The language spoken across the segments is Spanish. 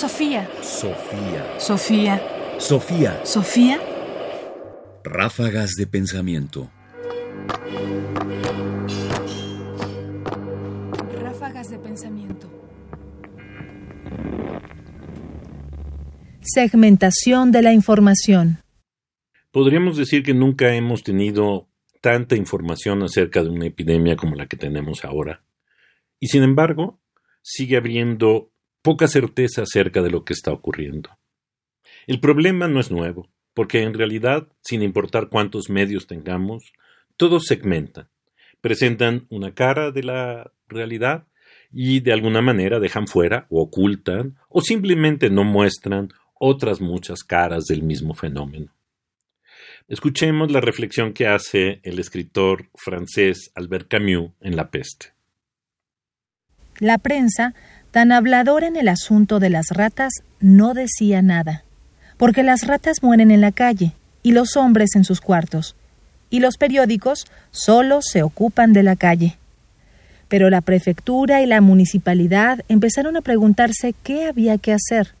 Sofía. Sofía. Sofía. Sofía. Sofía. Ráfagas de pensamiento. Ráfagas de pensamiento. Segmentación de la información. Podríamos decir que nunca hemos tenido tanta información acerca de una epidemia como la que tenemos ahora. Y sin embargo, sigue habiendo poca certeza acerca de lo que está ocurriendo. El problema no es nuevo, porque en realidad, sin importar cuántos medios tengamos, todos segmentan, presentan una cara de la realidad y de alguna manera dejan fuera o ocultan o simplemente no muestran otras muchas caras del mismo fenómeno. Escuchemos la reflexión que hace el escritor francés Albert Camus en La peste. La prensa, tan habladora en el asunto de las ratas, no decía nada, porque las ratas mueren en la calle y los hombres en sus cuartos, y los periódicos solo se ocupan de la calle. Pero la prefectura y la municipalidad empezaron a preguntarse qué había que hacer.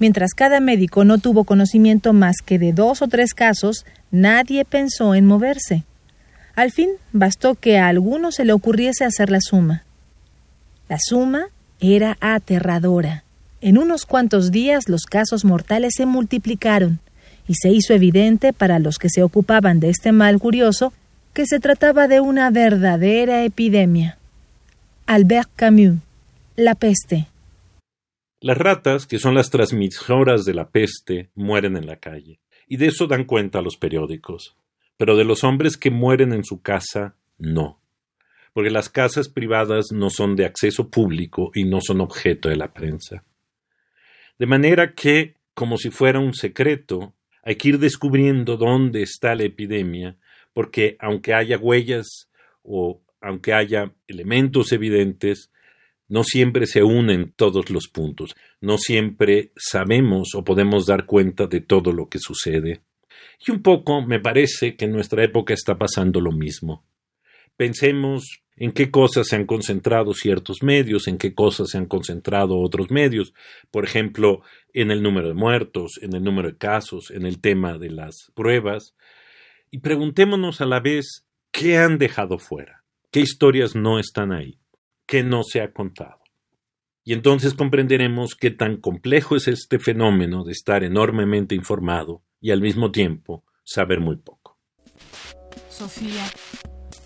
Mientras cada médico no tuvo conocimiento más que de dos o tres casos, nadie pensó en moverse. Al fin bastó que a alguno se le ocurriese hacer la suma. La suma era aterradora. En unos cuantos días los casos mortales se multiplicaron y se hizo evidente para los que se ocupaban de este mal curioso que se trataba de una verdadera epidemia. Albert Camus La peste las ratas, que son las transmisoras de la peste, mueren en la calle, y de eso dan cuenta los periódicos. Pero de los hombres que mueren en su casa, no. Porque las casas privadas no son de acceso público y no son objeto de la prensa. De manera que, como si fuera un secreto, hay que ir descubriendo dónde está la epidemia, porque aunque haya huellas o aunque haya elementos evidentes, no siempre se unen todos los puntos, no siempre sabemos o podemos dar cuenta de todo lo que sucede. Y un poco me parece que en nuestra época está pasando lo mismo. Pensemos en qué cosas se han concentrado ciertos medios, en qué cosas se han concentrado otros medios, por ejemplo, en el número de muertos, en el número de casos, en el tema de las pruebas, y preguntémonos a la vez qué han dejado fuera, qué historias no están ahí que no se ha contado. Y entonces comprenderemos qué tan complejo es este fenómeno de estar enormemente informado y al mismo tiempo saber muy poco. Sofía.